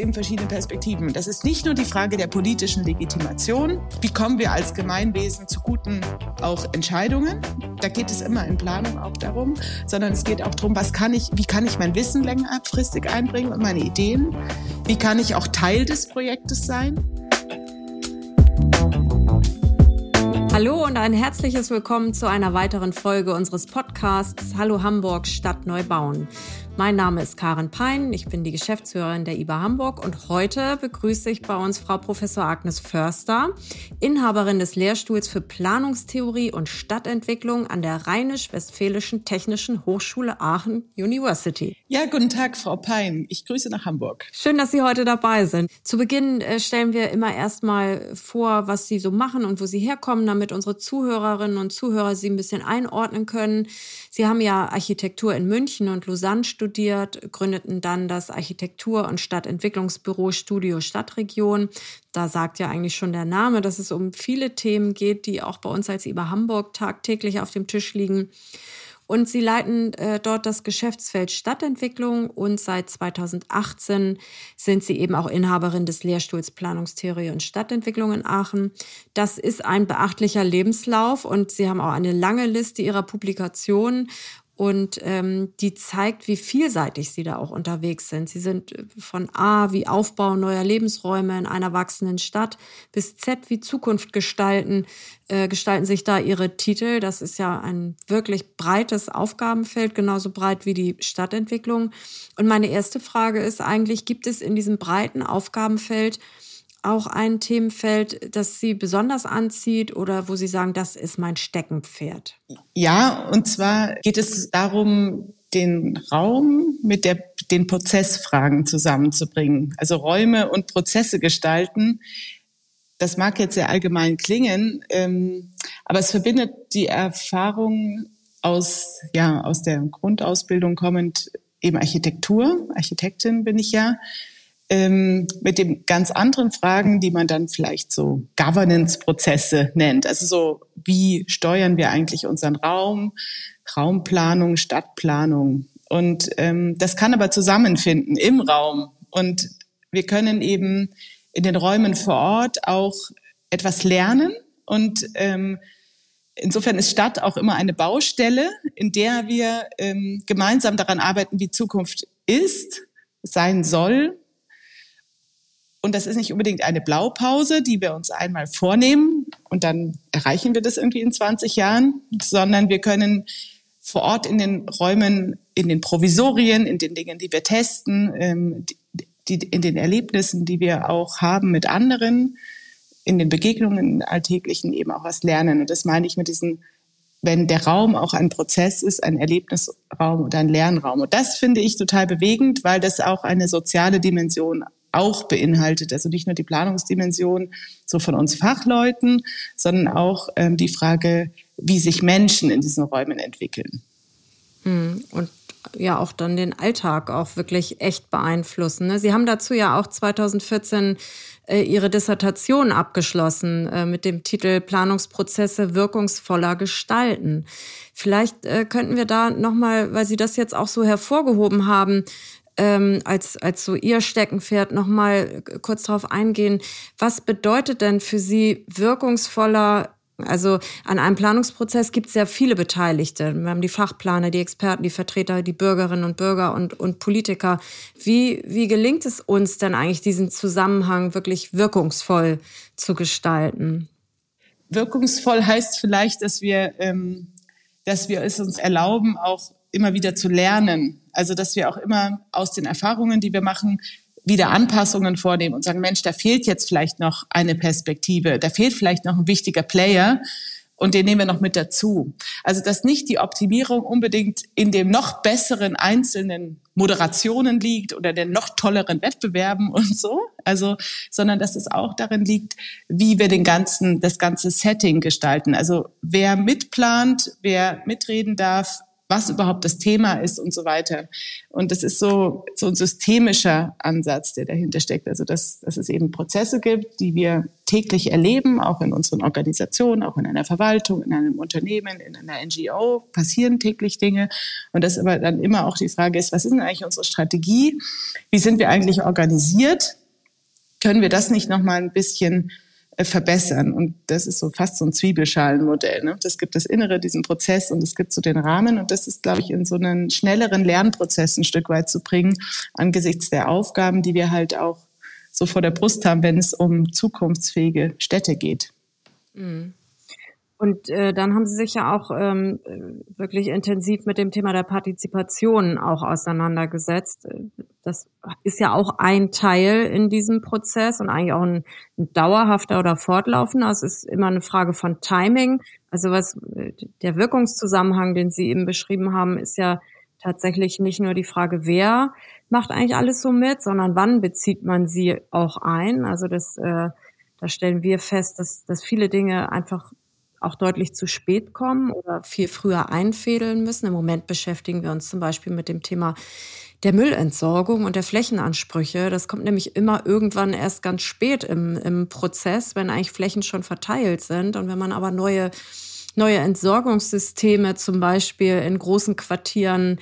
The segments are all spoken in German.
eben verschiedene Perspektiven. Das ist nicht nur die Frage der politischen Legitimation. Wie kommen wir als Gemeinwesen zu guten auch Entscheidungen? Da geht es immer in Planung auch darum, sondern es geht auch darum, was kann ich, wie kann ich mein Wissen längerfristig einbringen und meine Ideen? Wie kann ich auch Teil des Projektes sein? Hallo und ein herzliches Willkommen zu einer weiteren Folge unseres Podcasts Hallo Hamburg Stadt neu bauen. Mein Name ist Karen Pein, ich bin die Geschäftsführerin der IBA Hamburg und heute begrüße ich bei uns Frau Professor Agnes Förster, Inhaberin des Lehrstuhls für Planungstheorie und Stadtentwicklung an der Rheinisch-Westfälischen Technischen Hochschule Aachen University. Ja, guten Tag, Frau Pein. Ich grüße nach Hamburg. Schön, dass Sie heute dabei sind. Zu Beginn äh, stellen wir immer erstmal vor, was Sie so machen und wo Sie herkommen, damit unsere Zuhörerinnen und Zuhörer Sie ein bisschen einordnen können. Sie haben ja Architektur in München und Lausanne studiert, gründeten dann das Architektur- und Stadtentwicklungsbüro Studio Stadtregion. Da sagt ja eigentlich schon der Name, dass es um viele Themen geht, die auch bei uns als IBA Hamburg tagtäglich auf dem Tisch liegen. Und sie leiten äh, dort das Geschäftsfeld Stadtentwicklung und seit 2018 sind sie eben auch Inhaberin des Lehrstuhls Planungstheorie und Stadtentwicklung in Aachen. Das ist ein beachtlicher Lebenslauf und sie haben auch eine lange Liste ihrer Publikationen und ähm, die zeigt, wie vielseitig sie da auch unterwegs sind. Sie sind äh, von A wie Aufbau neuer Lebensräume in einer wachsenden Stadt bis Z wie Zukunft gestalten, äh, gestalten sich da ihre Titel. Das ist ja ein wirklich breites Aufgabenfeld, genauso breit wie die Stadtentwicklung. Und meine erste Frage ist eigentlich, gibt es in diesem breiten Aufgabenfeld auch ein Themenfeld, das Sie besonders anzieht oder wo Sie sagen, das ist mein Steckenpferd? Ja, und zwar geht es darum, den Raum mit der, den Prozessfragen zusammenzubringen. Also Räume und Prozesse gestalten. Das mag jetzt sehr allgemein klingen, ähm, aber es verbindet die Erfahrung aus, ja, aus der Grundausbildung kommend eben Architektur. Architektin bin ich ja ähm, mit den ganz anderen Fragen, die man dann vielleicht so Governance-Prozesse nennt. Also so, wie steuern wir eigentlich unseren Raum, Raumplanung, Stadtplanung. Und ähm, das kann aber zusammenfinden im Raum. Und wir können eben in den Räumen vor Ort auch etwas lernen. Und ähm, insofern ist Stadt auch immer eine Baustelle, in der wir ähm, gemeinsam daran arbeiten, wie Zukunft ist, sein soll und das ist nicht unbedingt eine Blaupause, die wir uns einmal vornehmen und dann erreichen wir das irgendwie in 20 Jahren, sondern wir können vor Ort in den Räumen, in den Provisorien, in den Dingen, die wir testen, ähm, in den Erlebnissen, die wir auch haben mit anderen, in den Begegnungen alltäglichen eben auch was lernen. Und das meine ich mit diesen, wenn der Raum auch ein Prozess ist, ein Erlebnisraum oder ein Lernraum. Und das finde ich total bewegend, weil das auch eine soziale Dimension auch beinhaltet. Also nicht nur die Planungsdimension so von uns Fachleuten, sondern auch ähm, die Frage, wie sich Menschen in diesen Räumen entwickeln. Hm, und ja auch dann den Alltag auch wirklich echt beeinflussen. Ne? Sie haben dazu ja auch 2014 äh, Ihre Dissertation abgeschlossen äh, mit dem Titel Planungsprozesse wirkungsvoller gestalten. Vielleicht äh, könnten wir da nochmal, weil Sie das jetzt auch so hervorgehoben haben, ähm, als, als so Ihr Steckenpferd nochmal kurz darauf eingehen. Was bedeutet denn für Sie wirkungsvoller also an einem Planungsprozess gibt es sehr viele Beteiligte. Wir haben die Fachplaner, die Experten, die Vertreter, die Bürgerinnen und Bürger und, und Politiker. Wie, wie gelingt es uns denn eigentlich, diesen Zusammenhang wirklich wirkungsvoll zu gestalten? Wirkungsvoll heißt vielleicht, dass wir, ähm, dass wir es uns erlauben, auch immer wieder zu lernen. Also, dass wir auch immer aus den Erfahrungen, die wir machen, wieder Anpassungen vornehmen und sagen, Mensch, da fehlt jetzt vielleicht noch eine Perspektive, da fehlt vielleicht noch ein wichtiger Player und den nehmen wir noch mit dazu. Also, dass nicht die Optimierung unbedingt in dem noch besseren einzelnen Moderationen liegt oder den noch tolleren Wettbewerben und so, also, sondern dass es auch darin liegt, wie wir den ganzen, das ganze Setting gestalten. Also, wer mitplant, wer mitreden darf, was überhaupt das Thema ist und so weiter. Und das ist so, so ein systemischer Ansatz, der dahinter steckt. Also, dass, dass es eben Prozesse gibt, die wir täglich erleben, auch in unseren Organisationen, auch in einer Verwaltung, in einem Unternehmen, in einer NGO passieren täglich Dinge. Und dass aber dann immer auch die Frage ist, was ist denn eigentlich unsere Strategie? Wie sind wir eigentlich organisiert? Können wir das nicht noch mal ein bisschen verbessern. Und das ist so fast so ein Zwiebelschalenmodell. Ne? Das gibt das Innere, diesen Prozess und es gibt so den Rahmen. Und das ist, glaube ich, in so einen schnelleren Lernprozess ein Stück weit zu bringen, angesichts der Aufgaben, die wir halt auch so vor der Brust haben, wenn es um zukunftsfähige Städte geht. Mhm. Und äh, dann haben Sie sich ja auch ähm, wirklich intensiv mit dem Thema der Partizipation auch auseinandergesetzt. Das ist ja auch ein Teil in diesem Prozess und eigentlich auch ein, ein dauerhafter oder fortlaufender. Es ist immer eine Frage von Timing. Also was der Wirkungszusammenhang, den Sie eben beschrieben haben, ist ja tatsächlich nicht nur die Frage, wer macht eigentlich alles so mit, sondern wann bezieht man sie auch ein. Also das, äh, da stellen wir fest, dass, dass viele Dinge einfach auch deutlich zu spät kommen oder viel früher einfädeln müssen. Im Moment beschäftigen wir uns zum Beispiel mit dem Thema der Müllentsorgung und der Flächenansprüche. Das kommt nämlich immer irgendwann erst ganz spät im, im Prozess, wenn eigentlich Flächen schon verteilt sind. Und wenn man aber neue neue Entsorgungssysteme zum Beispiel in großen Quartieren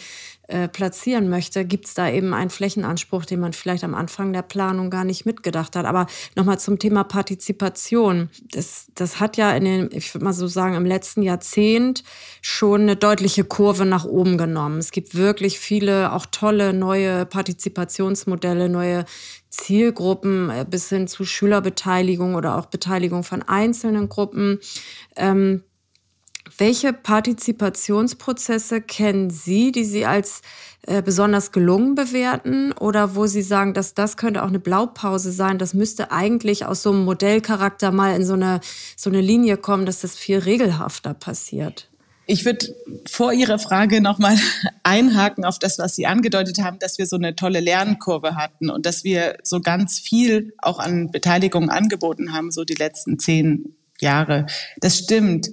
äh, platzieren möchte, gibt es da eben einen Flächenanspruch, den man vielleicht am Anfang der Planung gar nicht mitgedacht hat. Aber nochmal zum Thema Partizipation. Das, das hat ja in den, ich würde mal so sagen, im letzten Jahrzehnt schon eine deutliche Kurve nach oben genommen. Es gibt wirklich viele auch tolle neue Partizipationsmodelle, neue Zielgruppen äh, bis hin zu Schülerbeteiligung oder auch Beteiligung von einzelnen Gruppen. Ähm, welche Partizipationsprozesse kennen Sie, die Sie als äh, besonders gelungen bewerten oder wo Sie sagen, dass das könnte auch eine Blaupause sein, das müsste eigentlich aus so einem Modellcharakter mal in so eine, so eine Linie kommen, dass das viel regelhafter passiert? Ich würde vor Ihrer Frage nochmal einhaken auf das, was Sie angedeutet haben, dass wir so eine tolle Lernkurve hatten und dass wir so ganz viel auch an Beteiligung angeboten haben, so die letzten zehn Jahre. Das stimmt.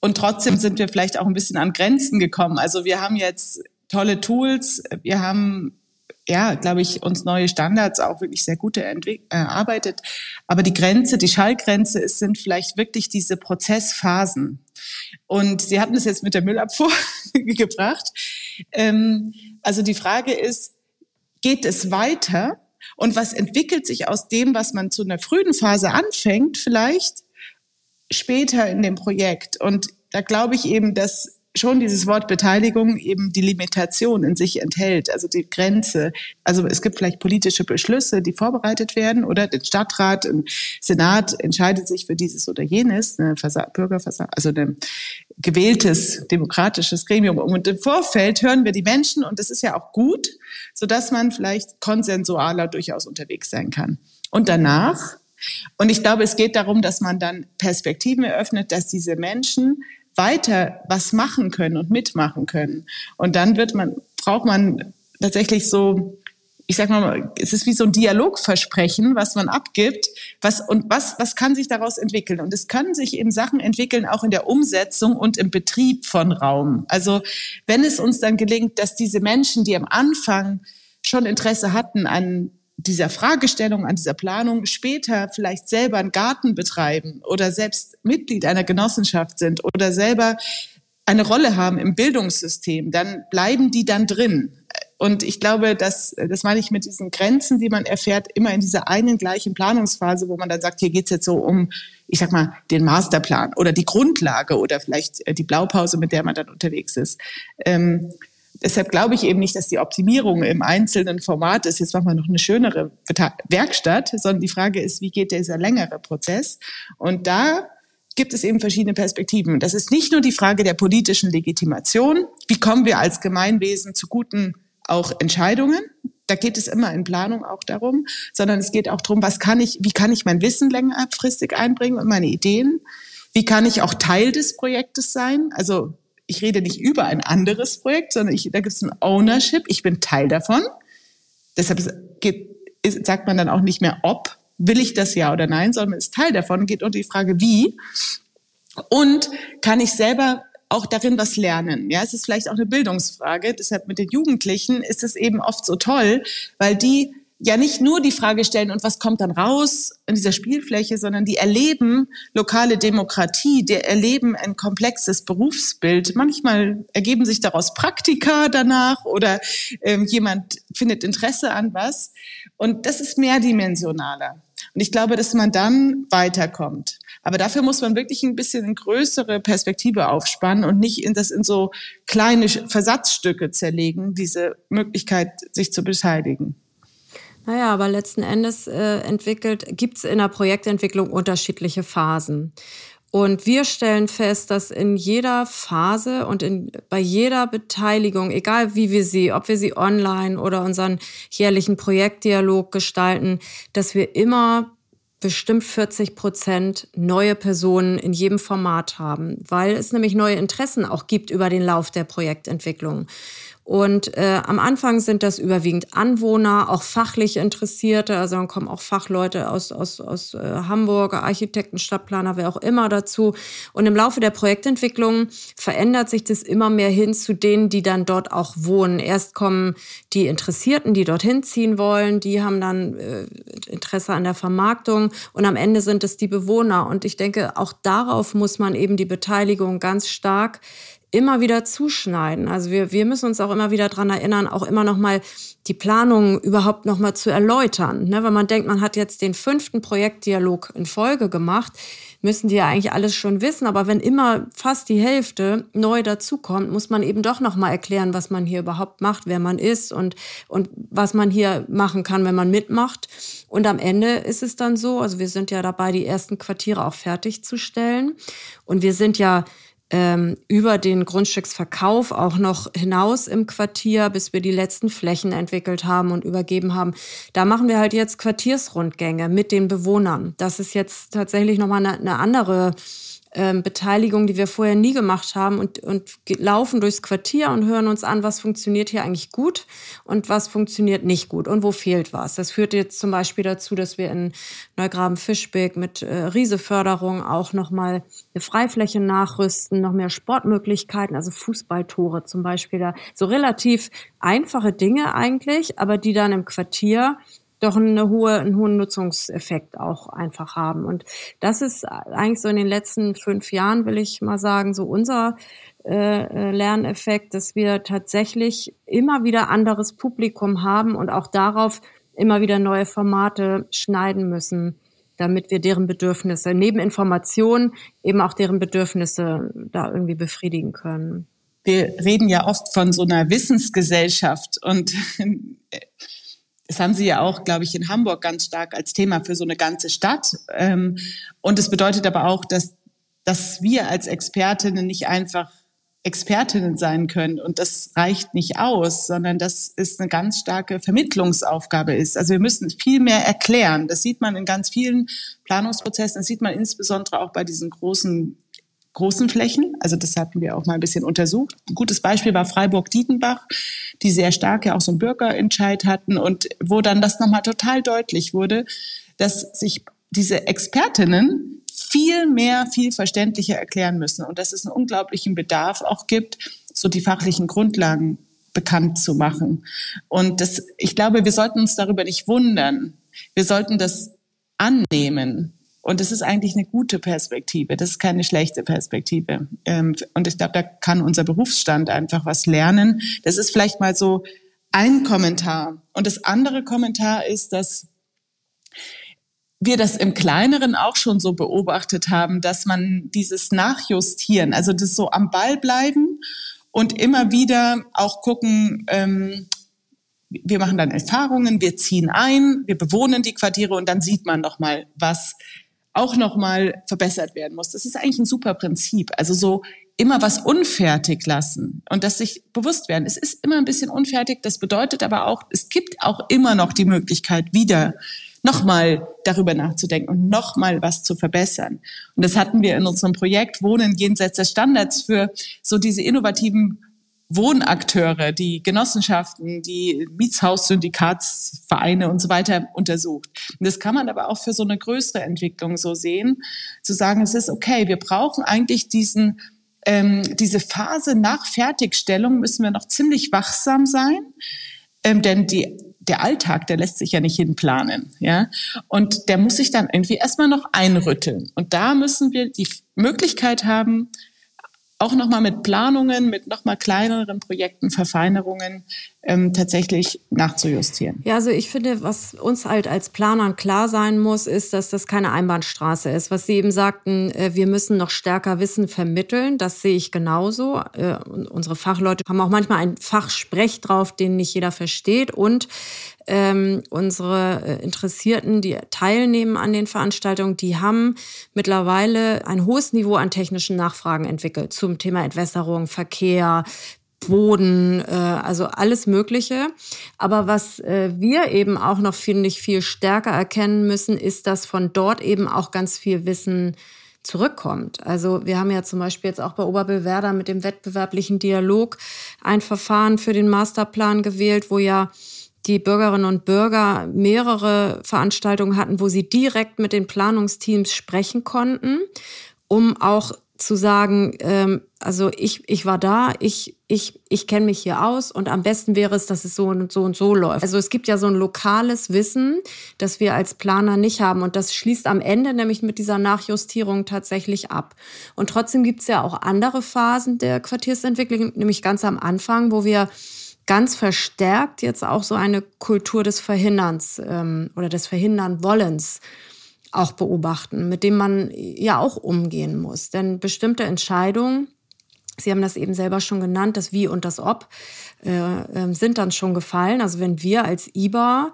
Und trotzdem sind wir vielleicht auch ein bisschen an Grenzen gekommen. Also wir haben jetzt tolle Tools. Wir haben, ja, glaube ich, uns neue Standards auch wirklich sehr gute erarbeitet. Aber die Grenze, die Schallgrenze ist, sind vielleicht wirklich diese Prozessphasen. Und Sie hatten es jetzt mit der Müllabfuhr gebracht. Ähm, also die Frage ist, geht es weiter? Und was entwickelt sich aus dem, was man zu einer frühen Phase anfängt, vielleicht später in dem Projekt. Und da glaube ich eben, dass schon dieses Wort Beteiligung eben die Limitation in sich enthält, also die Grenze. Also es gibt vielleicht politische Beschlüsse, die vorbereitet werden oder der Stadtrat, im Senat entscheidet sich für dieses oder jenes, eine Bürgerversammlung, also ein gewähltes demokratisches Gremium. Und im Vorfeld hören wir die Menschen und das ist ja auch gut, sodass man vielleicht konsensualer durchaus unterwegs sein kann. Und danach und ich glaube, es geht darum, dass man dann Perspektiven eröffnet, dass diese Menschen weiter was machen können und mitmachen können. Und dann wird man, braucht man tatsächlich so, ich sag mal, es ist wie so ein Dialogversprechen, was man abgibt, was, und was, was kann sich daraus entwickeln? Und es können sich eben Sachen entwickeln, auch in der Umsetzung und im Betrieb von Raum. Also, wenn es uns dann gelingt, dass diese Menschen, die am Anfang schon Interesse hatten an dieser Fragestellung, an dieser Planung später vielleicht selber einen Garten betreiben oder selbst Mitglied einer Genossenschaft sind oder selber eine Rolle haben im Bildungssystem, dann bleiben die dann drin. Und ich glaube, dass, das meine ich mit diesen Grenzen, die man erfährt, immer in dieser einen gleichen Planungsphase, wo man dann sagt, hier geht's jetzt so um, ich sag mal, den Masterplan oder die Grundlage oder vielleicht die Blaupause, mit der man dann unterwegs ist. Ähm, Deshalb glaube ich eben nicht, dass die Optimierung im einzelnen Format ist, jetzt machen wir noch eine schönere Werkstatt, sondern die Frage ist, wie geht dieser längere Prozess? Und da gibt es eben verschiedene Perspektiven. Das ist nicht nur die Frage der politischen Legitimation. Wie kommen wir als Gemeinwesen zu guten auch Entscheidungen? Da geht es immer in Planung auch darum, sondern es geht auch darum, was kann ich, wie kann ich mein Wissen längerfristig einbringen und meine Ideen? Wie kann ich auch Teil des Projektes sein? Also ich rede nicht über ein anderes Projekt, sondern ich, da gibt es ein Ownership, ich bin Teil davon. Deshalb geht, ist, sagt man dann auch nicht mehr, ob, will ich das ja oder nein, sondern ist Teil davon, geht unter die Frage, wie. Und kann ich selber auch darin was lernen. Ja, es ist vielleicht auch eine Bildungsfrage. Deshalb mit den Jugendlichen ist es eben oft so toll, weil die ja nicht nur die Frage stellen, und was kommt dann raus in dieser Spielfläche, sondern die erleben lokale Demokratie, die erleben ein komplexes Berufsbild. Manchmal ergeben sich daraus Praktika danach oder ähm, jemand findet Interesse an was. Und das ist mehrdimensionaler. Und ich glaube, dass man dann weiterkommt. Aber dafür muss man wirklich ein bisschen eine größere Perspektive aufspannen und nicht in das in so kleine Versatzstücke zerlegen, diese Möglichkeit, sich zu beteiligen. Naja, aber letzten Endes äh, entwickelt, gibt es in der Projektentwicklung unterschiedliche Phasen. Und wir stellen fest, dass in jeder Phase und in, bei jeder Beteiligung, egal wie wir sie, ob wir sie online oder unseren jährlichen Projektdialog gestalten, dass wir immer bestimmt 40 Prozent neue Personen in jedem Format haben, weil es nämlich neue Interessen auch gibt über den Lauf der Projektentwicklung. Und äh, am Anfang sind das überwiegend Anwohner, auch fachlich Interessierte. Also dann kommen auch Fachleute aus, aus, aus äh, Hamburg, Architekten, Stadtplaner, wer auch immer dazu. Und im Laufe der Projektentwicklung verändert sich das immer mehr hin zu denen, die dann dort auch wohnen. Erst kommen die Interessierten, die dorthin ziehen wollen, die haben dann äh, Interesse an der Vermarktung und am Ende sind es die Bewohner. Und ich denke, auch darauf muss man eben die Beteiligung ganz stark immer wieder zuschneiden. Also wir, wir müssen uns auch immer wieder dran erinnern, auch immer noch mal die Planung überhaupt noch mal zu erläutern. Ne? Wenn man denkt, man hat jetzt den fünften Projektdialog in Folge gemacht, müssen die ja eigentlich alles schon wissen. Aber wenn immer fast die Hälfte neu dazukommt, muss man eben doch noch mal erklären, was man hier überhaupt macht, wer man ist und, und was man hier machen kann, wenn man mitmacht. Und am Ende ist es dann so, also wir sind ja dabei, die ersten Quartiere auch fertigzustellen. Und wir sind ja ähm, über den Grundstücksverkauf auch noch hinaus im Quartier, bis wir die letzten Flächen entwickelt haben und übergeben haben. Da machen wir halt jetzt Quartiersrundgänge mit den Bewohnern. Das ist jetzt tatsächlich nochmal eine, eine andere ähm, Beteiligung, die wir vorher nie gemacht haben und, und laufen durchs Quartier und hören uns an, was funktioniert hier eigentlich gut und was funktioniert nicht gut und wo fehlt was. Das führt jetzt zum Beispiel dazu, dass wir in Neugraben-Fischbeck mit äh, Rieseförderung auch nochmal eine Freifläche nachrüsten, noch mehr Sportmöglichkeiten, also Fußballtore zum Beispiel da. So relativ einfache Dinge eigentlich, aber die dann im Quartier doch eine hohe, einen hohen Nutzungseffekt auch einfach haben. Und das ist eigentlich so in den letzten fünf Jahren, will ich mal sagen, so unser äh, äh, Lerneffekt, dass wir tatsächlich immer wieder anderes Publikum haben und auch darauf immer wieder neue Formate schneiden müssen, damit wir deren Bedürfnisse neben Informationen eben auch deren Bedürfnisse da irgendwie befriedigen können. Wir reden ja oft von so einer Wissensgesellschaft und das haben Sie ja auch, glaube ich, in Hamburg ganz stark als Thema für so eine ganze Stadt. Ähm, und es bedeutet aber auch, dass, dass wir als Expertinnen nicht einfach Expertinnen sein können. Und das reicht nicht aus, sondern dass es eine ganz starke Vermittlungsaufgabe ist. Also wir müssen viel mehr erklären. Das sieht man in ganz vielen Planungsprozessen. Das sieht man insbesondere auch bei diesen großen großen Flächen. Also das hatten wir auch mal ein bisschen untersucht. Ein gutes Beispiel war Freiburg-Dietenbach, die sehr stark ja auch so einen Bürgerentscheid hatten und wo dann das nochmal total deutlich wurde, dass sich diese Expertinnen viel mehr, viel verständlicher erklären müssen und dass es einen unglaublichen Bedarf auch gibt, so die fachlichen Grundlagen bekannt zu machen. Und das, ich glaube, wir sollten uns darüber nicht wundern. Wir sollten das annehmen und es ist eigentlich eine gute Perspektive. Das ist keine schlechte Perspektive. Ähm, und ich glaube, da kann unser Berufsstand einfach was lernen. Das ist vielleicht mal so ein Kommentar. Und das andere Kommentar ist, dass wir das im Kleineren auch schon so beobachtet haben, dass man dieses Nachjustieren, also das so am Ball bleiben und immer wieder auch gucken, ähm, wir machen dann Erfahrungen, wir ziehen ein, wir bewohnen die Quartiere und dann sieht man noch mal, was auch nochmal verbessert werden muss. Das ist eigentlich ein super Prinzip. Also so immer was unfertig lassen und dass sich bewusst werden. Es ist immer ein bisschen unfertig. Das bedeutet aber auch, es gibt auch immer noch die Möglichkeit, wieder nochmal darüber nachzudenken und nochmal was zu verbessern. Und das hatten wir in unserem Projekt Wohnen jenseits des Standards für so diese innovativen Wohnakteure, die Genossenschaften, die Mietshaussyndikatsvereine und so weiter untersucht. Und das kann man aber auch für so eine größere Entwicklung so sehen, zu sagen, es ist okay, wir brauchen eigentlich diesen ähm, diese Phase nach Fertigstellung müssen wir noch ziemlich wachsam sein, ähm, denn die, der Alltag, der lässt sich ja nicht hinplanen, ja. Und der muss sich dann irgendwie erstmal noch einrütteln. Und da müssen wir die Möglichkeit haben, auch nochmal mit Planungen, mit nochmal kleineren Projekten, Verfeinerungen ähm, tatsächlich nachzujustieren. Ja, also ich finde, was uns halt als Planern klar sein muss, ist, dass das keine Einbahnstraße ist. Was Sie eben sagten, äh, wir müssen noch stärker Wissen vermitteln, das sehe ich genauso. Äh, unsere Fachleute haben auch manchmal ein Fachsprech drauf, den nicht jeder versteht. Und ähm, unsere äh, Interessierten, die teilnehmen an den Veranstaltungen, die haben mittlerweile ein hohes Niveau an technischen Nachfragen entwickelt zum Thema Entwässerung, Verkehr, Boden, äh, also alles Mögliche. Aber was äh, wir eben auch noch, finde ich, viel stärker erkennen müssen, ist, dass von dort eben auch ganz viel Wissen zurückkommt. Also wir haben ja zum Beispiel jetzt auch bei Oberbillwerder mit dem wettbewerblichen Dialog ein Verfahren für den Masterplan gewählt, wo ja die Bürgerinnen und Bürger mehrere Veranstaltungen hatten, wo sie direkt mit den Planungsteams sprechen konnten, um auch zu sagen, ähm, also ich, ich war da, ich, ich, ich kenne mich hier aus und am besten wäre es, dass es so und so und so läuft. Also es gibt ja so ein lokales Wissen, das wir als Planer nicht haben und das schließt am Ende nämlich mit dieser Nachjustierung tatsächlich ab. Und trotzdem gibt es ja auch andere Phasen der Quartiersentwicklung, nämlich ganz am Anfang, wo wir ganz verstärkt jetzt auch so eine Kultur des Verhinderns ähm, oder des Verhindern Wollens auch beobachten, mit dem man ja auch umgehen muss. Denn bestimmte Entscheidungen, Sie haben das eben selber schon genannt, das Wie und das Ob, äh, äh, sind dann schon gefallen. Also wenn wir als IBA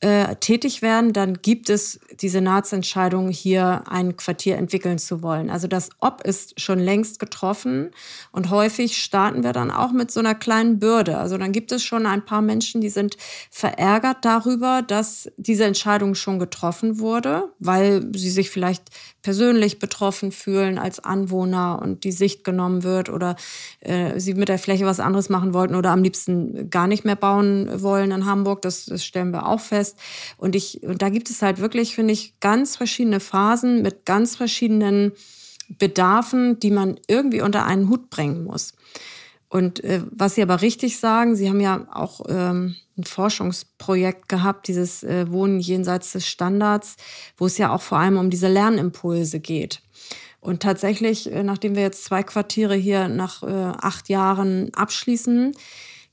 äh, tätig werden, dann gibt es die Senatsentscheidung, hier ein Quartier entwickeln zu wollen. Also das Ob ist schon längst getroffen und häufig starten wir dann auch mit so einer kleinen Bürde. Also dann gibt es schon ein paar Menschen, die sind verärgert darüber, dass diese Entscheidung schon getroffen wurde, weil sie sich vielleicht persönlich betroffen fühlen als Anwohner und die Sicht genommen wird oder äh, sie mit der Fläche was anderes machen wollten oder am liebsten gar nicht mehr bauen wollen in Hamburg. Das, das stellen wir auch fest. Und ich, und da gibt es halt wirklich, finde ich, ganz verschiedene Phasen mit ganz verschiedenen Bedarfen, die man irgendwie unter einen Hut bringen muss. Und äh, was Sie aber richtig sagen, Sie haben ja auch ähm, ein Forschungsprojekt gehabt, dieses äh, Wohnen jenseits des Standards, wo es ja auch vor allem um diese Lernimpulse geht. Und tatsächlich, äh, nachdem wir jetzt zwei Quartiere hier nach äh, acht Jahren abschließen,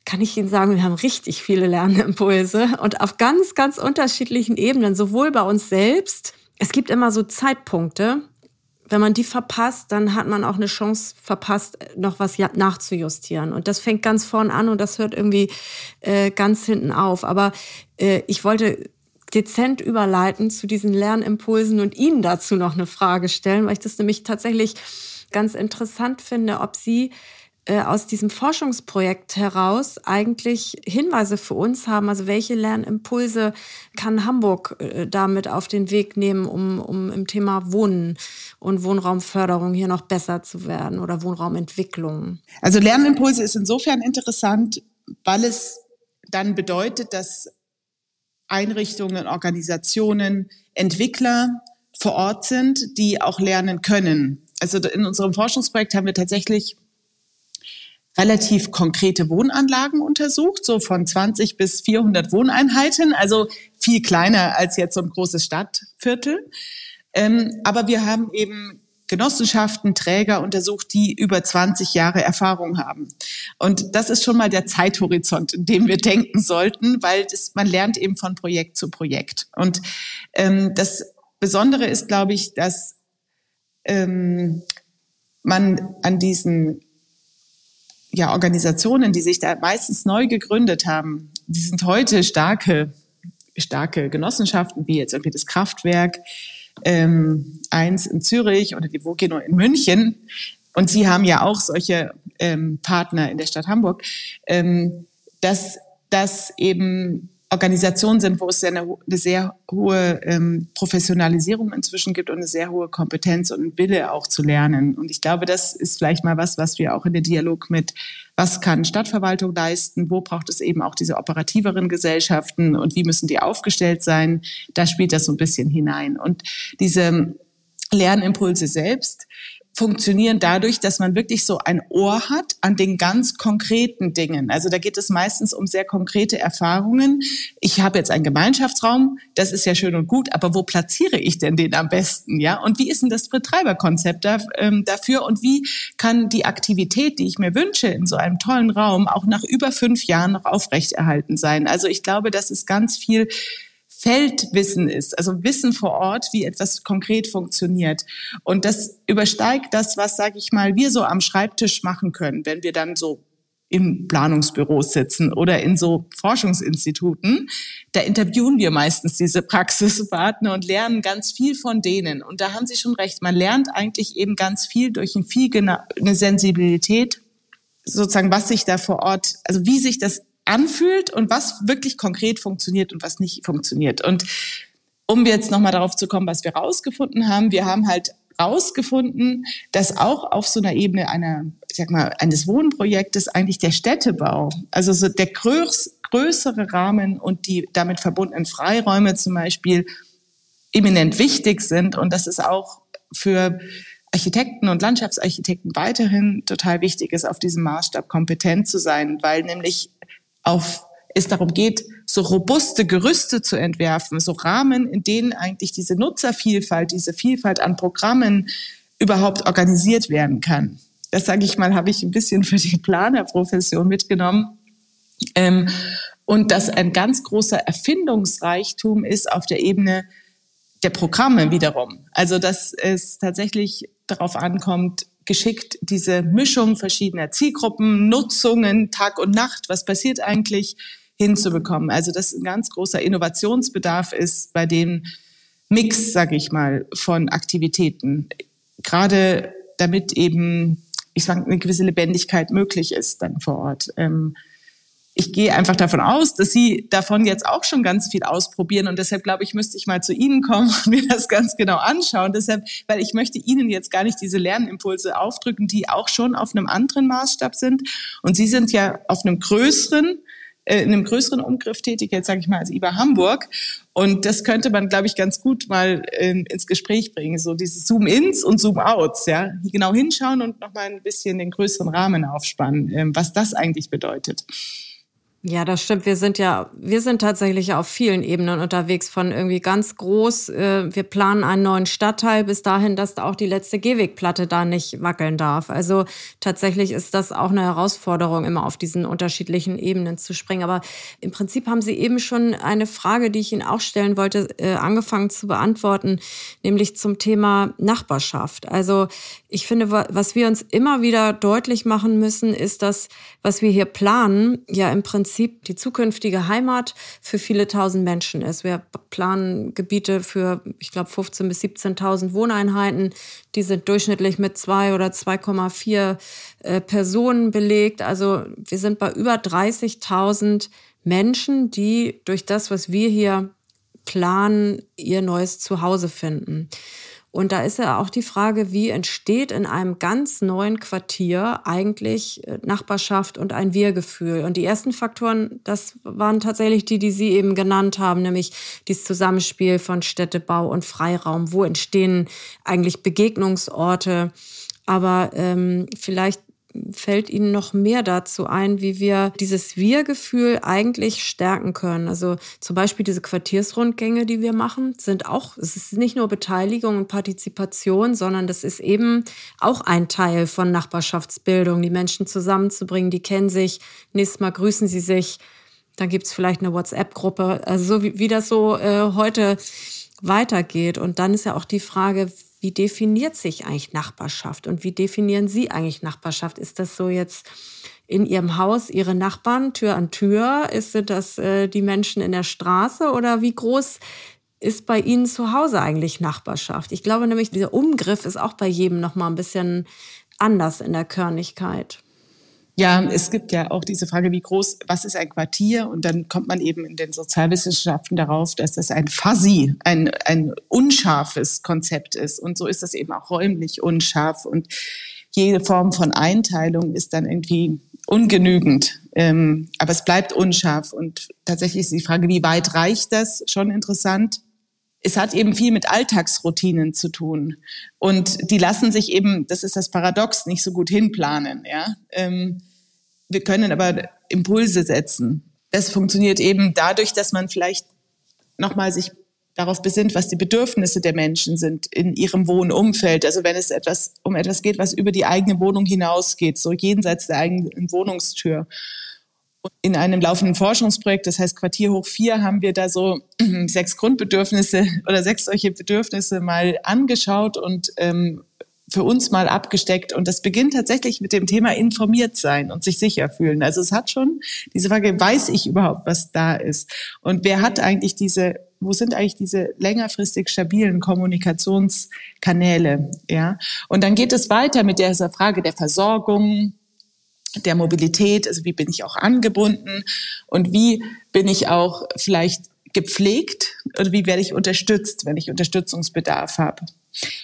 kann ich Ihnen sagen, wir haben richtig viele Lernimpulse und auf ganz, ganz unterschiedlichen Ebenen, sowohl bei uns selbst. Es gibt immer so Zeitpunkte, wenn man die verpasst, dann hat man auch eine Chance verpasst, noch was nachzujustieren. Und das fängt ganz vorn an und das hört irgendwie äh, ganz hinten auf. Aber äh, ich wollte dezent überleiten zu diesen Lernimpulsen und Ihnen dazu noch eine Frage stellen, weil ich das nämlich tatsächlich ganz interessant finde, ob Sie aus diesem Forschungsprojekt heraus eigentlich Hinweise für uns haben? Also welche Lernimpulse kann Hamburg äh, damit auf den Weg nehmen, um, um im Thema Wohnen und Wohnraumförderung hier noch besser zu werden oder Wohnraumentwicklung? Also Lernimpulse ist insofern interessant, weil es dann bedeutet, dass Einrichtungen, Organisationen, Entwickler vor Ort sind, die auch lernen können. Also in unserem Forschungsprojekt haben wir tatsächlich relativ konkrete Wohnanlagen untersucht, so von 20 bis 400 Wohneinheiten, also viel kleiner als jetzt so ein großes Stadtviertel. Ähm, aber wir haben eben Genossenschaften, Träger untersucht, die über 20 Jahre Erfahrung haben. Und das ist schon mal der Zeithorizont, in dem wir denken sollten, weil das, man lernt eben von Projekt zu Projekt. Und ähm, das Besondere ist, glaube ich, dass ähm, man an diesen ja, Organisationen, die sich da meistens neu gegründet haben, die sind heute starke, starke Genossenschaften, wie jetzt irgendwie das Kraftwerk, ähm, eins in Zürich oder die Vogeno in München. Und sie haben ja auch solche ähm, Partner in der Stadt Hamburg, ähm, dass das eben Organisationen sind, wo es eine, eine sehr hohe ähm, Professionalisierung inzwischen gibt und eine sehr hohe Kompetenz und Wille auch zu lernen. Und ich glaube, das ist vielleicht mal was, was wir auch in den Dialog mit, was kann Stadtverwaltung leisten, wo braucht es eben auch diese operativeren Gesellschaften und wie müssen die aufgestellt sein, da spielt das so ein bisschen hinein. Und diese Lernimpulse selbst, funktionieren dadurch, dass man wirklich so ein Ohr hat an den ganz konkreten Dingen. Also da geht es meistens um sehr konkrete Erfahrungen. Ich habe jetzt einen Gemeinschaftsraum, das ist ja schön und gut, aber wo platziere ich denn den am besten? Ja, und wie ist denn das Betreiberkonzept da, ähm, dafür? Und wie kann die Aktivität, die ich mir wünsche in so einem tollen Raum, auch nach über fünf Jahren noch aufrechterhalten sein? Also ich glaube, das ist ganz viel Feldwissen ist, also Wissen vor Ort, wie etwas konkret funktioniert. Und das übersteigt das, was, sage ich mal, wir so am Schreibtisch machen können, wenn wir dann so im Planungsbüro sitzen oder in so Forschungsinstituten, da interviewen wir meistens diese Praxispartner und lernen ganz viel von denen. Und da haben Sie schon recht, man lernt eigentlich eben ganz viel durch ein viel eine Sensibilität, sozusagen, was sich da vor Ort, also wie sich das anfühlt und was wirklich konkret funktioniert und was nicht funktioniert. Und um jetzt nochmal darauf zu kommen, was wir rausgefunden haben, wir haben halt rausgefunden, dass auch auf so einer Ebene einer, ich sag mal, eines Wohnprojektes eigentlich der Städtebau, also so der größ, größere Rahmen und die damit verbundenen Freiräume zum Beispiel eminent wichtig sind und dass es auch für Architekten und Landschaftsarchitekten weiterhin total wichtig ist, auf diesem Maßstab kompetent zu sein, weil nämlich auf es darum geht, so robuste Gerüste zu entwerfen, so Rahmen, in denen eigentlich diese Nutzervielfalt, diese Vielfalt an Programmen überhaupt organisiert werden kann. Das sage ich mal, habe ich ein bisschen für die Planerprofession mitgenommen. Ähm, und dass ein ganz großer Erfindungsreichtum ist auf der Ebene der Programme wiederum. Also dass es tatsächlich darauf ankommt, geschickt diese Mischung verschiedener Zielgruppen, Nutzungen, Tag und Nacht, was passiert eigentlich, hinzubekommen. Also dass ein ganz großer Innovationsbedarf ist bei dem Mix, sage ich mal, von Aktivitäten. Gerade damit eben, ich sage, eine gewisse Lebendigkeit möglich ist dann vor Ort. Ähm, ich gehe einfach davon aus, dass Sie davon jetzt auch schon ganz viel ausprobieren und deshalb glaube ich, müsste ich mal zu Ihnen kommen und mir das ganz genau anschauen. Deshalb, weil ich möchte Ihnen jetzt gar nicht diese Lernimpulse aufdrücken, die auch schon auf einem anderen Maßstab sind und Sie sind ja auf einem größeren äh, in einem größeren Umgriff tätig, jetzt sage ich mal als IBA Hamburg. Und das könnte man, glaube ich, ganz gut mal ähm, ins Gespräch bringen. So dieses Zoom-ins und Zoom-outs, ja. Genau hinschauen und nochmal ein bisschen den größeren Rahmen aufspannen, ähm, was das eigentlich bedeutet. Ja, das stimmt. Wir sind ja, wir sind tatsächlich auf vielen Ebenen unterwegs, von irgendwie ganz groß. Äh, wir planen einen neuen Stadtteil bis dahin, dass auch die letzte Gehwegplatte da nicht wackeln darf. Also tatsächlich ist das auch eine Herausforderung, immer auf diesen unterschiedlichen Ebenen zu springen. Aber im Prinzip haben Sie eben schon eine Frage, die ich Ihnen auch stellen wollte, äh, angefangen zu beantworten, nämlich zum Thema Nachbarschaft. Also ich finde, was wir uns immer wieder deutlich machen müssen, ist, dass was wir hier planen, ja im Prinzip die zukünftige Heimat für viele tausend Menschen ist. Wir planen Gebiete für, ich glaube, 15.000 bis 17.000 Wohneinheiten. Die sind durchschnittlich mit zwei oder 2,4 äh, Personen belegt. Also wir sind bei über 30.000 Menschen, die durch das, was wir hier planen, ihr neues Zuhause finden. Und da ist ja auch die Frage, wie entsteht in einem ganz neuen Quartier eigentlich äh, Nachbarschaft und ein Wir-Gefühl? Und die ersten Faktoren, das waren tatsächlich die, die Sie eben genannt haben, nämlich dieses Zusammenspiel von Städtebau und Freiraum. Wo entstehen eigentlich Begegnungsorte? Aber ähm, vielleicht fällt Ihnen noch mehr dazu ein, wie wir dieses Wir-Gefühl eigentlich stärken können? Also zum Beispiel diese Quartiersrundgänge, die wir machen, sind auch, es ist nicht nur Beteiligung und Partizipation, sondern das ist eben auch ein Teil von Nachbarschaftsbildung, die Menschen zusammenzubringen, die kennen sich, nächstes Mal grüßen sie sich, dann gibt es vielleicht eine WhatsApp-Gruppe, also so wie, wie das so äh, heute weitergeht. Und dann ist ja auch die Frage, wie definiert sich eigentlich Nachbarschaft und wie definieren Sie eigentlich Nachbarschaft? Ist das so jetzt in Ihrem Haus Ihre Nachbarn Tür an Tür? Ist das äh, die Menschen in der Straße oder wie groß ist bei Ihnen zu Hause eigentlich Nachbarschaft? Ich glaube nämlich, dieser Umgriff ist auch bei jedem noch mal ein bisschen anders in der Körnigkeit. Ja, es gibt ja auch diese Frage, wie groß, was ist ein Quartier? Und dann kommt man eben in den Sozialwissenschaften darauf, dass das ein fuzzy, ein, ein unscharfes Konzept ist. Und so ist das eben auch räumlich unscharf. Und jede Form von Einteilung ist dann irgendwie ungenügend. Ähm, aber es bleibt unscharf. Und tatsächlich ist die Frage, wie weit reicht das, schon interessant. Es hat eben viel mit Alltagsroutinen zu tun. Und die lassen sich eben, das ist das Paradox, nicht so gut hinplanen. Ja? Ähm, wir können aber Impulse setzen. Das funktioniert eben dadurch, dass man vielleicht nochmal sich darauf besinnt, was die Bedürfnisse der Menschen sind in ihrem Wohnumfeld. Also wenn es etwas um etwas geht, was über die eigene Wohnung hinausgeht, so jenseits der eigenen Wohnungstür in einem laufenden Forschungsprojekt, das heißt Quartier hoch vier, haben wir da so sechs Grundbedürfnisse oder sechs solche Bedürfnisse mal angeschaut und ähm, für uns mal abgesteckt. Und das beginnt tatsächlich mit dem Thema informiert sein und sich sicher fühlen. Also es hat schon diese Frage, weiß ich überhaupt, was da ist? Und wer hat eigentlich diese, wo sind eigentlich diese längerfristig stabilen Kommunikationskanäle? Ja. Und dann geht es weiter mit dieser Frage der Versorgung, der Mobilität, also wie bin ich auch angebunden und wie bin ich auch vielleicht gepflegt oder wie werde ich unterstützt, wenn ich Unterstützungsbedarf habe.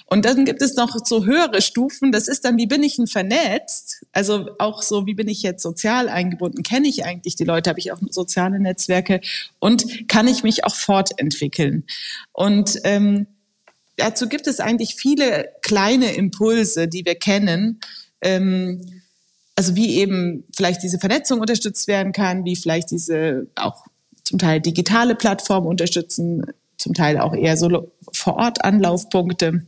Und dann gibt es noch so höhere Stufen, das ist dann, wie bin ich denn vernetzt? Also auch so, wie bin ich jetzt sozial eingebunden? Kenne ich eigentlich die Leute? Habe ich auch soziale Netzwerke? Und kann ich mich auch fortentwickeln? Und ähm, dazu gibt es eigentlich viele kleine Impulse, die wir kennen. Ähm, also wie eben vielleicht diese Vernetzung unterstützt werden kann, wie vielleicht diese auch zum Teil digitale Plattformen unterstützen, zum Teil auch eher so vor Ort Anlaufpunkte.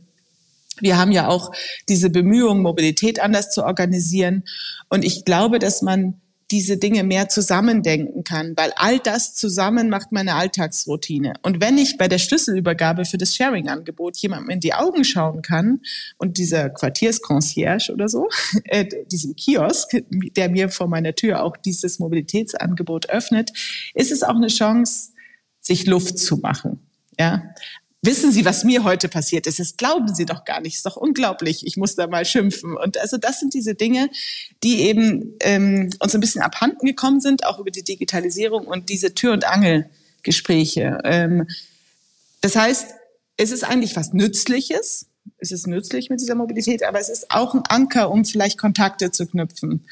Wir haben ja auch diese Bemühungen, Mobilität anders zu organisieren. Und ich glaube, dass man diese Dinge mehr zusammendenken kann, weil all das zusammen macht meine Alltagsroutine. Und wenn ich bei der Schlüsselübergabe für das Sharing-Angebot jemandem in die Augen schauen kann und dieser Quartiersconcierge oder so, äh, diesem Kiosk, der mir vor meiner Tür auch dieses Mobilitätsangebot öffnet, ist es auch eine Chance, sich Luft zu machen. Ja, Wissen Sie, was mir heute passiert ist? Das glauben Sie doch gar nicht. Ist doch unglaublich. Ich muss da mal schimpfen. Und also das sind diese Dinge, die eben ähm, uns ein bisschen abhanden gekommen sind, auch über die Digitalisierung und diese Tür- und Angelgespräche. Ähm, das heißt, es ist eigentlich was Nützliches. Es ist nützlich mit dieser Mobilität, aber es ist auch ein Anker, um vielleicht Kontakte zu knüpfen.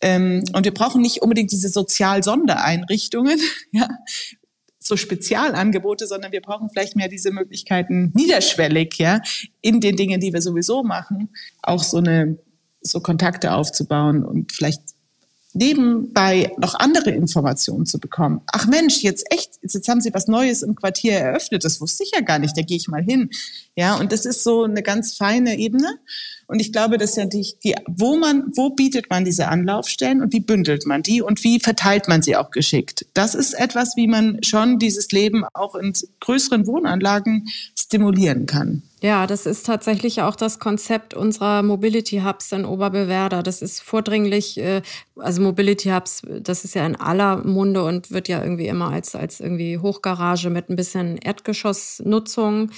Ähm, und wir brauchen nicht unbedingt diese Sozial-Sondereinrichtungen, ja, so Spezialangebote, sondern wir brauchen vielleicht mehr diese Möglichkeiten niederschwellig, ja, in den Dingen, die wir sowieso machen, auch so eine, so Kontakte aufzubauen und vielleicht nebenbei noch andere Informationen zu bekommen. Ach Mensch, jetzt echt, jetzt haben Sie was Neues im Quartier eröffnet, das wusste ich ja gar nicht, da gehe ich mal hin. Ja, und das ist so eine ganz feine Ebene. Und ich glaube, dass ja die, die, wo man, wo bietet man diese Anlaufstellen und wie bündelt man die und wie verteilt man sie auch geschickt? Das ist etwas, wie man schon dieses Leben auch in größeren Wohnanlagen stimulieren kann. Ja, das ist tatsächlich auch das Konzept unserer Mobility Hubs in Oberbewerder. Das ist vordringlich, äh, also Mobility Hubs, das ist ja in aller Munde und wird ja irgendwie immer als, als irgendwie Hochgarage mit ein bisschen Erdgeschossnutzung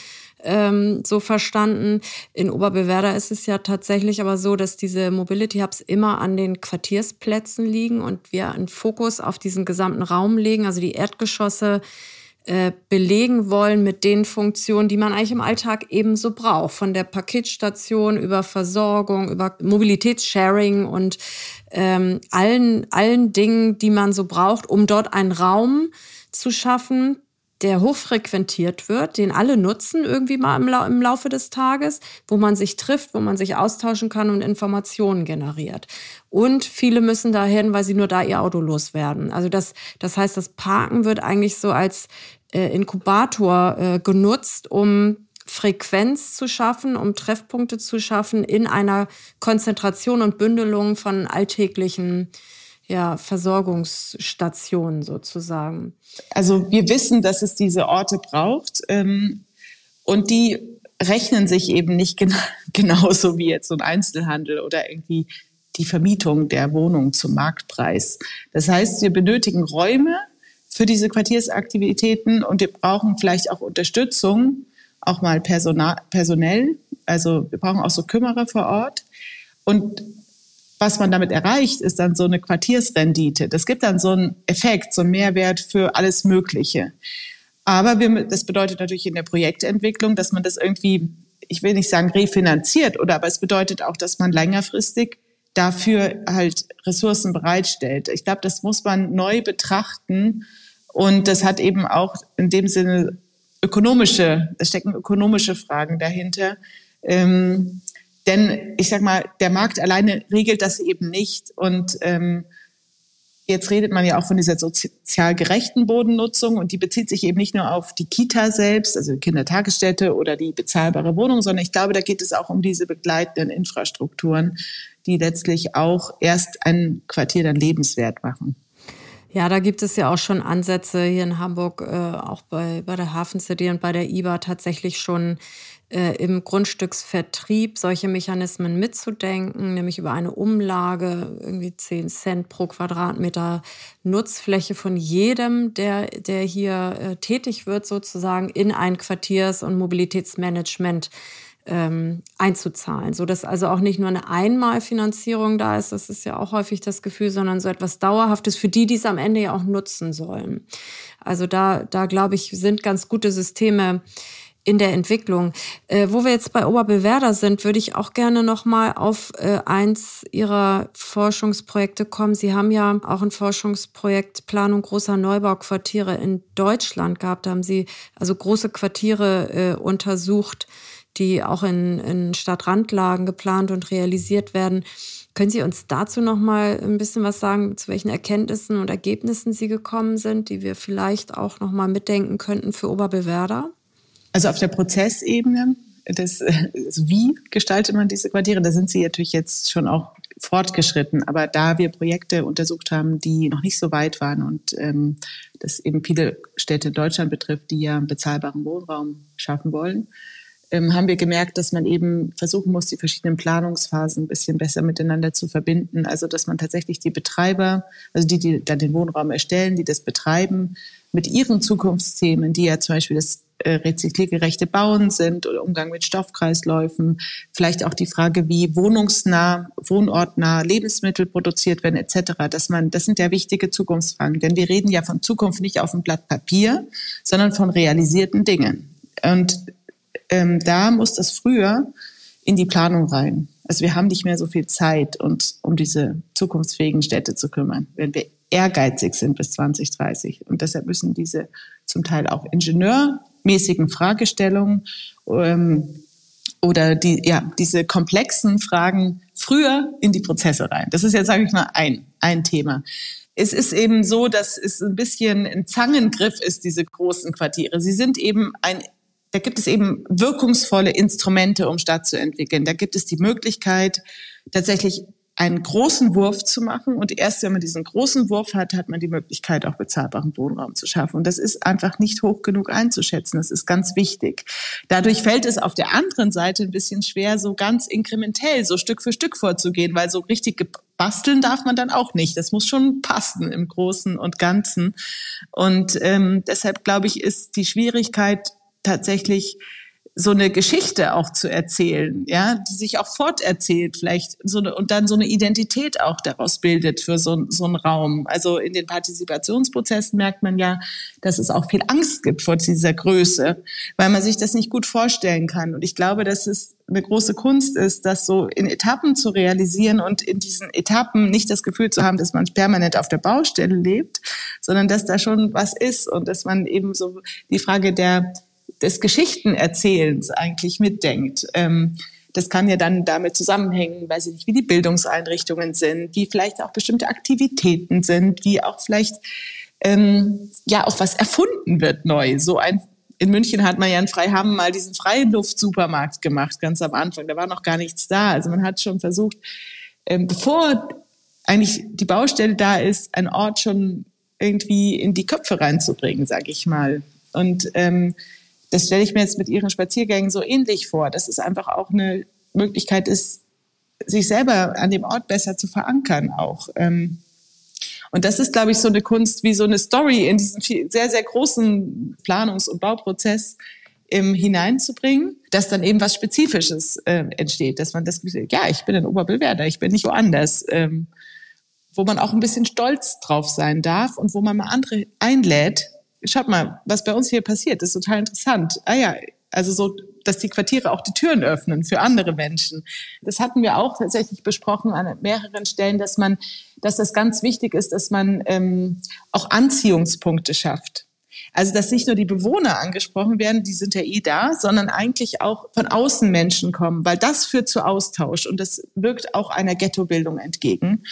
ähm, so verstanden. In Oberbewerder ist es ja tatsächlich aber so, dass diese Mobility Hubs immer an den Quartiersplätzen liegen und wir einen Fokus auf diesen gesamten Raum legen, also die Erdgeschosse äh, belegen wollen mit den Funktionen, die man eigentlich im Alltag ebenso braucht. Von der Paketstation über Versorgung, über Mobilitätssharing und ähm, allen, allen Dingen, die man so braucht, um dort einen Raum zu schaffen, der hochfrequentiert wird, den alle nutzen irgendwie mal im, La im, Laufe des Tages, wo man sich trifft, wo man sich austauschen kann und Informationen generiert. Und viele müssen dahin, weil sie nur da ihr Auto loswerden. Also das, das heißt, das Parken wird eigentlich so als äh, Inkubator äh, genutzt, um Frequenz zu schaffen, um Treffpunkte zu schaffen in einer Konzentration und Bündelung von alltäglichen ja, Versorgungsstationen sozusagen. Also wir wissen, dass es diese Orte braucht ähm, und die rechnen sich eben nicht gen genauso wie jetzt so ein Einzelhandel oder irgendwie die Vermietung der Wohnung zum Marktpreis. Das heißt, wir benötigen Räume für diese Quartiersaktivitäten und wir brauchen vielleicht auch Unterstützung, auch mal personal, personell. Also wir brauchen auch so Kümmerer vor Ort. Und was man damit erreicht, ist dann so eine Quartiersrendite. Das gibt dann so einen Effekt, so einen Mehrwert für alles Mögliche. Aber wir, das bedeutet natürlich in der Projektentwicklung, dass man das irgendwie, ich will nicht sagen refinanziert, oder aber es bedeutet auch, dass man längerfristig dafür halt Ressourcen bereitstellt. Ich glaube, das muss man neu betrachten und das hat eben auch in dem Sinne ökonomische, es stecken ökonomische Fragen dahinter. Ähm, denn ich sag mal, der Markt alleine regelt das eben nicht. Und ähm, jetzt redet man ja auch von dieser sozial gerechten Bodennutzung und die bezieht sich eben nicht nur auf die Kita selbst, also Kindertagesstätte oder die bezahlbare Wohnung, sondern ich glaube, da geht es auch um diese begleitenden Infrastrukturen, die letztlich auch erst ein Quartier dann lebenswert machen. Ja, da gibt es ja auch schon Ansätze hier in Hamburg, äh, auch bei, bei der Hafen City und bei der IBA tatsächlich schon im Grundstücksvertrieb solche Mechanismen mitzudenken, nämlich über eine Umlage, irgendwie 10 Cent pro Quadratmeter Nutzfläche von jedem, der, der hier äh, tätig wird, sozusagen in ein Quartiers- und Mobilitätsmanagement ähm, einzuzahlen, so dass also auch nicht nur eine Einmalfinanzierung da ist, das ist ja auch häufig das Gefühl, sondern so etwas Dauerhaftes für die, die es am Ende ja auch nutzen sollen. Also da, da glaube ich, sind ganz gute Systeme in der Entwicklung. Äh, wo wir jetzt bei Oberbewerder sind, würde ich auch gerne noch mal auf äh, eins Ihrer Forschungsprojekte kommen. Sie haben ja auch ein Forschungsprojekt Planung großer Neubauquartiere in Deutschland gehabt. Da haben Sie also große Quartiere äh, untersucht, die auch in, in Stadtrandlagen geplant und realisiert werden. Können Sie uns dazu noch mal ein bisschen was sagen, zu welchen Erkenntnissen und Ergebnissen Sie gekommen sind, die wir vielleicht auch noch mal mitdenken könnten für Oberbewerder? Also auf der Prozessebene, das, also wie gestaltet man diese Quartiere, da sind sie natürlich jetzt schon auch fortgeschritten. Aber da wir Projekte untersucht haben, die noch nicht so weit waren und ähm, das eben viele Städte in Deutschland betrifft, die ja bezahlbaren Wohnraum schaffen wollen, ähm, haben wir gemerkt, dass man eben versuchen muss, die verschiedenen Planungsphasen ein bisschen besser miteinander zu verbinden. Also dass man tatsächlich die Betreiber, also die, die dann den Wohnraum erstellen, die das betreiben, mit ihren Zukunftsthemen, die ja zum Beispiel das äh, rezykliergerechte Bauen sind oder Umgang mit Stoffkreisläufen, vielleicht auch die Frage, wie wohnungsnah, wohnortnah Lebensmittel produziert werden etc. Dass man, das sind ja wichtige Zukunftsfragen, denn wir reden ja von Zukunft nicht auf dem Blatt Papier, sondern von realisierten Dingen. Und ähm, da muss das früher in die Planung rein. Also wir haben nicht mehr so viel Zeit, uns um diese zukunftsfähigen Städte zu kümmern, wenn wir ehrgeizig sind bis 2030. Und deshalb müssen diese zum Teil auch ingenieurmäßigen Fragestellungen ähm, oder die, ja, diese komplexen Fragen früher in die Prozesse rein. Das ist jetzt, sage ich mal, ein, ein Thema. Es ist eben so, dass es ein bisschen ein Zangengriff ist, diese großen Quartiere. Sie sind eben ein da gibt es eben wirkungsvolle Instrumente, um Stadt zu entwickeln. Da gibt es die Möglichkeit, tatsächlich einen großen Wurf zu machen. Und erst wenn man diesen großen Wurf hat, hat man die Möglichkeit, auch bezahlbaren Wohnraum zu schaffen. Und das ist einfach nicht hoch genug einzuschätzen. Das ist ganz wichtig. Dadurch fällt es auf der anderen Seite ein bisschen schwer, so ganz inkrementell, so Stück für Stück vorzugehen, weil so richtig basteln darf man dann auch nicht. Das muss schon passen im Großen und Ganzen. Und ähm, deshalb glaube ich, ist die Schwierigkeit tatsächlich so eine Geschichte auch zu erzählen, ja, die sich auch forterzählt vielleicht so eine, und dann so eine Identität auch daraus bildet für so, so einen Raum. Also in den Partizipationsprozessen merkt man ja, dass es auch viel Angst gibt vor dieser Größe, weil man sich das nicht gut vorstellen kann. Und ich glaube, dass es eine große Kunst ist, das so in Etappen zu realisieren und in diesen Etappen nicht das Gefühl zu haben, dass man permanent auf der Baustelle lebt, sondern dass da schon was ist und dass man eben so die Frage der des Geschichtenerzählens eigentlich mitdenkt. Ähm, das kann ja dann damit zusammenhängen, weiß ich nicht, wie die Bildungseinrichtungen sind, wie vielleicht auch bestimmte Aktivitäten sind, wie auch vielleicht ähm, ja auch was erfunden wird neu. So ein in München hat man ja in Freiham mal diesen Freiluftsupermarkt gemacht, ganz am Anfang. Da war noch gar nichts da. Also man hat schon versucht, ähm, bevor eigentlich die Baustelle da ist, einen Ort schon irgendwie in die Köpfe reinzubringen, sage ich mal. Und ähm, das stelle ich mir jetzt mit ihren Spaziergängen so ähnlich vor, dass es einfach auch eine Möglichkeit ist, sich selber an dem Ort besser zu verankern auch. Ähm, und das ist, glaube ich, so eine Kunst wie so eine Story in diesen sehr, sehr großen Planungs- und Bauprozess ähm, hineinzubringen, dass dann eben was Spezifisches äh, entsteht, dass man das ja, ich bin ein Oberbillwerder, ich bin nicht woanders, ähm, wo man auch ein bisschen stolz drauf sein darf und wo man mal andere einlädt, schaut mal, was bei uns hier passiert, ist total interessant. Ah ja, also so, dass die Quartiere auch die Türen öffnen für andere Menschen. Das hatten wir auch tatsächlich besprochen an mehreren Stellen, dass man, dass das ganz wichtig ist, dass man ähm, auch Anziehungspunkte schafft. Also, dass nicht nur die Bewohner angesprochen werden, die sind ja eh da, sondern eigentlich auch von außen Menschen kommen, weil das führt zu Austausch und das wirkt auch einer Ghettobildung entgegen.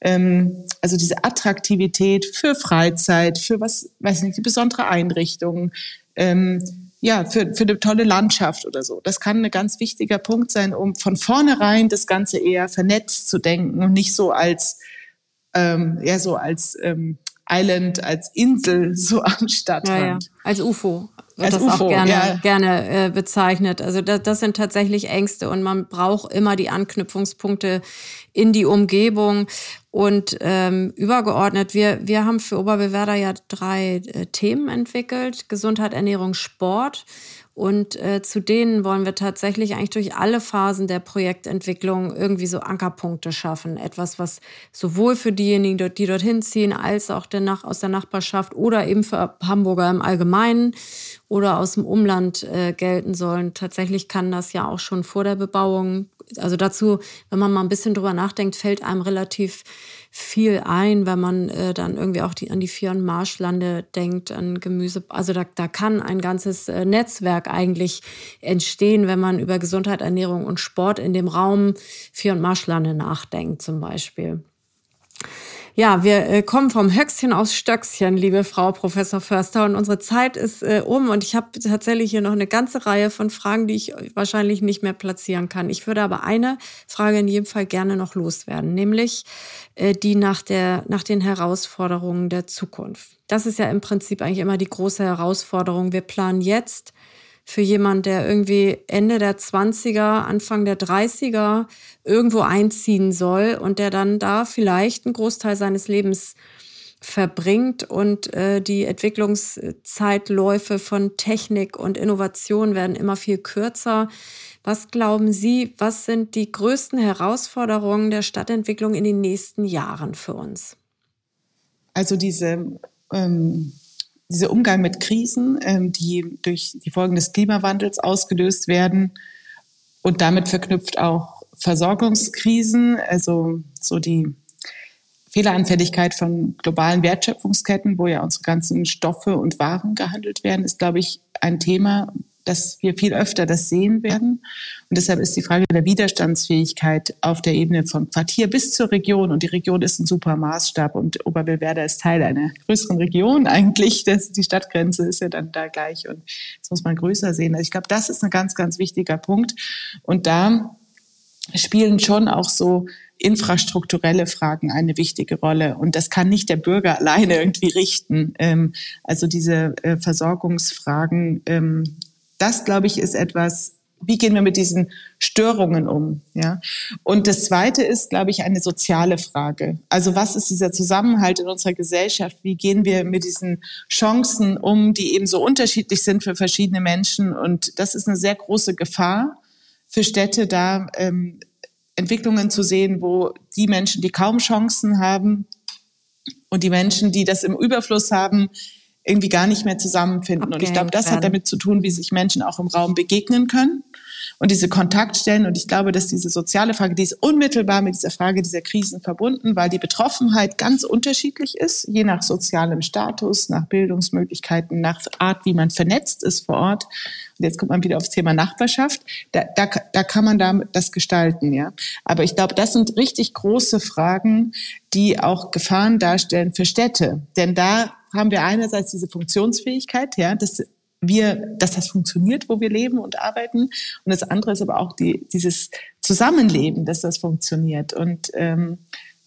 Ähm, also diese Attraktivität für Freizeit, für was, weiß nicht, die besondere Einrichtungen, ähm, ja, für, für eine tolle Landschaft oder so. Das kann ein ganz wichtiger Punkt sein, um von vornherein das Ganze eher vernetzt zu denken und nicht so als, ähm, ja, so als ähm, Island, als Insel so am Stadtrand. Ja, ja. Als UFO wird als das UFO, auch gerne, ja. gerne äh, bezeichnet. Also das, das sind tatsächlich Ängste und man braucht immer die Anknüpfungspunkte in die Umgebung. Und ähm, übergeordnet, wir, wir haben für Oberbewerder ja drei äh, Themen entwickelt. Gesundheit, Ernährung, Sport. Und äh, zu denen wollen wir tatsächlich eigentlich durch alle Phasen der Projektentwicklung irgendwie so Ankerpunkte schaffen. Etwas, was sowohl für diejenigen, die dorthin ziehen, als auch der Nach aus der Nachbarschaft oder eben für Hamburger im Allgemeinen oder aus dem Umland äh, gelten sollen. Tatsächlich kann das ja auch schon vor der Bebauung. Also dazu, wenn man mal ein bisschen drüber nachdenkt, fällt einem relativ viel ein, wenn man äh, dann irgendwie auch die, an die Vier- und Marschlande denkt, an Gemüse. Also da, da kann ein ganzes äh, Netzwerk eigentlich entstehen, wenn man über Gesundheit, Ernährung und Sport in dem Raum Vier- und Marschlande nachdenkt zum Beispiel. Ja, wir äh, kommen vom Höchstchen aufs Stöckchen, liebe Frau Professor Förster. Und unsere Zeit ist äh, um und ich habe tatsächlich hier noch eine ganze Reihe von Fragen, die ich wahrscheinlich nicht mehr platzieren kann. Ich würde aber eine Frage in jedem Fall gerne noch loswerden, nämlich äh, die nach, der, nach den Herausforderungen der Zukunft. Das ist ja im Prinzip eigentlich immer die große Herausforderung. Wir planen jetzt für jemanden, der irgendwie Ende der 20er, Anfang der 30er irgendwo einziehen soll und der dann da vielleicht einen Großteil seines Lebens verbringt und äh, die Entwicklungszeitläufe von Technik und Innovation werden immer viel kürzer. Was glauben Sie, was sind die größten Herausforderungen der Stadtentwicklung in den nächsten Jahren für uns? Also diese ähm, dieser Umgang mit Krisen, ähm, die durch die Folgen des Klimawandels ausgelöst werden und damit verknüpft auch Versorgungskrisen, also so die Fehleranfälligkeit von globalen Wertschöpfungsketten, wo ja unsere ganzen Stoffe und Waren gehandelt werden, ist, glaube ich, ein Thema, dass wir viel öfter das sehen werden. Und deshalb ist die Frage der Widerstandsfähigkeit auf der Ebene von Quartier bis zur Region. Und die Region ist ein super Maßstab. Und Oberwillwerder ist Teil einer größeren Region eigentlich. Das, die Stadtgrenze ist ja dann da gleich. Und das muss man größer sehen. Also ich glaube, das ist ein ganz, ganz wichtiger Punkt. Und da spielen schon auch so infrastrukturelle Fragen eine wichtige Rolle. Und das kann nicht der Bürger alleine irgendwie richten. Ähm, also diese äh, Versorgungsfragen ähm, das, glaube ich, ist etwas, wie gehen wir mit diesen Störungen um? Ja. Und das Zweite ist, glaube ich, eine soziale Frage. Also was ist dieser Zusammenhalt in unserer Gesellschaft? Wie gehen wir mit diesen Chancen um, die eben so unterschiedlich sind für verschiedene Menschen? Und das ist eine sehr große Gefahr für Städte, da ähm, Entwicklungen zu sehen, wo die Menschen, die kaum Chancen haben und die Menschen, die das im Überfluss haben, irgendwie gar nicht mehr zusammenfinden. Okay, und ich glaube, das werden. hat damit zu tun, wie sich Menschen auch im Raum begegnen können und diese Kontaktstellen. Und ich glaube, dass diese soziale Frage, die ist unmittelbar mit dieser Frage dieser Krisen verbunden, weil die Betroffenheit ganz unterschiedlich ist, je nach sozialem Status, nach Bildungsmöglichkeiten, nach Art, wie man vernetzt ist vor Ort. Und jetzt kommt man wieder aufs Thema Nachbarschaft. Da, da, da kann man da das gestalten, ja. Aber ich glaube, das sind richtig große Fragen, die auch Gefahren darstellen für Städte. Denn da haben wir einerseits diese Funktionsfähigkeit, ja, dass wir, dass das funktioniert, wo wir leben und arbeiten. Und das andere ist aber auch die, dieses Zusammenleben, dass das funktioniert. Und ähm,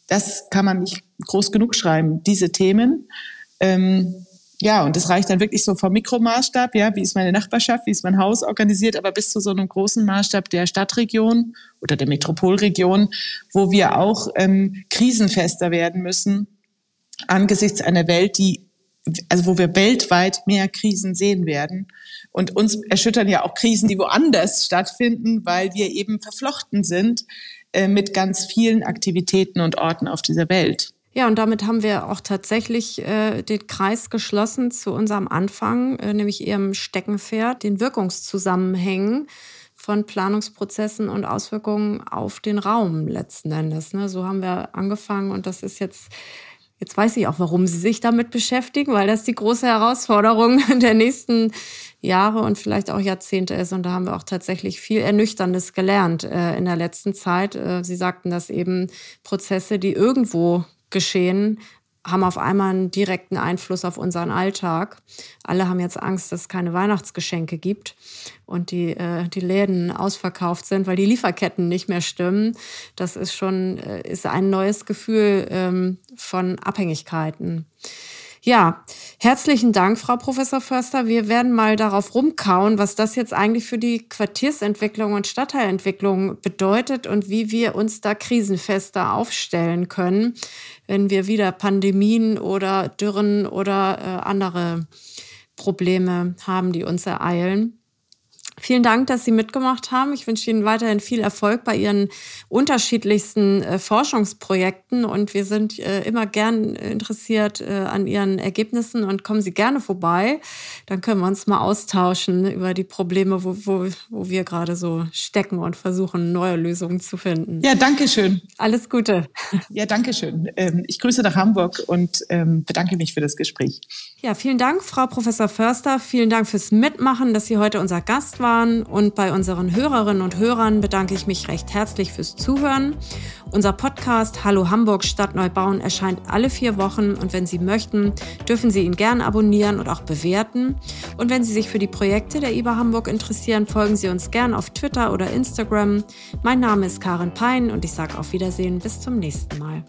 das kann man nicht groß genug schreiben, diese Themen. Ähm, ja, und das reicht dann wirklich so vom Mikromaßstab, ja, wie ist meine Nachbarschaft, wie ist mein Haus organisiert, aber bis zu so einem großen Maßstab der Stadtregion oder der Metropolregion, wo wir auch ähm, krisenfester werden müssen angesichts einer Welt, die also wo wir weltweit mehr Krisen sehen werden. Und uns erschüttern ja auch Krisen, die woanders stattfinden, weil wir eben verflochten sind äh, mit ganz vielen Aktivitäten und Orten auf dieser Welt. Ja, und damit haben wir auch tatsächlich äh, den Kreis geschlossen zu unserem Anfang, äh, nämlich ihrem Steckenpferd, den Wirkungszusammenhängen von Planungsprozessen und Auswirkungen auf den Raum letzten Endes. Ne? So haben wir angefangen und das ist jetzt Jetzt weiß ich auch, warum Sie sich damit beschäftigen, weil das die große Herausforderung der nächsten Jahre und vielleicht auch Jahrzehnte ist. Und da haben wir auch tatsächlich viel Ernüchterndes gelernt äh, in der letzten Zeit. Äh, Sie sagten, dass eben Prozesse, die irgendwo geschehen, haben auf einmal einen direkten Einfluss auf unseren Alltag. Alle haben jetzt Angst, dass es keine Weihnachtsgeschenke gibt und die, äh, die Läden ausverkauft sind, weil die Lieferketten nicht mehr stimmen. Das ist schon äh, ist ein neues Gefühl ähm, von Abhängigkeiten. Ja, herzlichen Dank, Frau Professor Förster. Wir werden mal darauf rumkauen, was das jetzt eigentlich für die Quartiersentwicklung und Stadtteilentwicklung bedeutet und wie wir uns da krisenfester aufstellen können, wenn wir wieder Pandemien oder Dürren oder äh, andere Probleme haben, die uns ereilen. Vielen Dank, dass Sie mitgemacht haben. Ich wünsche Ihnen weiterhin viel Erfolg bei Ihren unterschiedlichsten äh, Forschungsprojekten und wir sind äh, immer gern interessiert äh, an Ihren Ergebnissen und kommen Sie gerne vorbei. Dann können wir uns mal austauschen über die Probleme, wo, wo, wo wir gerade so stecken und versuchen, neue Lösungen zu finden. Ja, danke schön. Alles Gute. Ja, danke schön. Ähm, ich grüße nach Hamburg und ähm, bedanke mich für das Gespräch. Ja, vielen Dank, Frau Professor Förster. Vielen Dank fürs Mitmachen, dass Sie heute unser Gast waren. Und bei unseren Hörerinnen und Hörern bedanke ich mich recht herzlich fürs Zuhören. Unser Podcast Hallo Hamburg Stadt Neubauen erscheint alle vier Wochen. Und wenn Sie möchten, dürfen Sie ihn gern abonnieren und auch bewerten. Und wenn Sie sich für die Projekte der IBA Hamburg interessieren, folgen Sie uns gern auf Twitter oder Instagram. Mein Name ist Karin Pein und ich sage auf Wiedersehen bis zum nächsten Mal.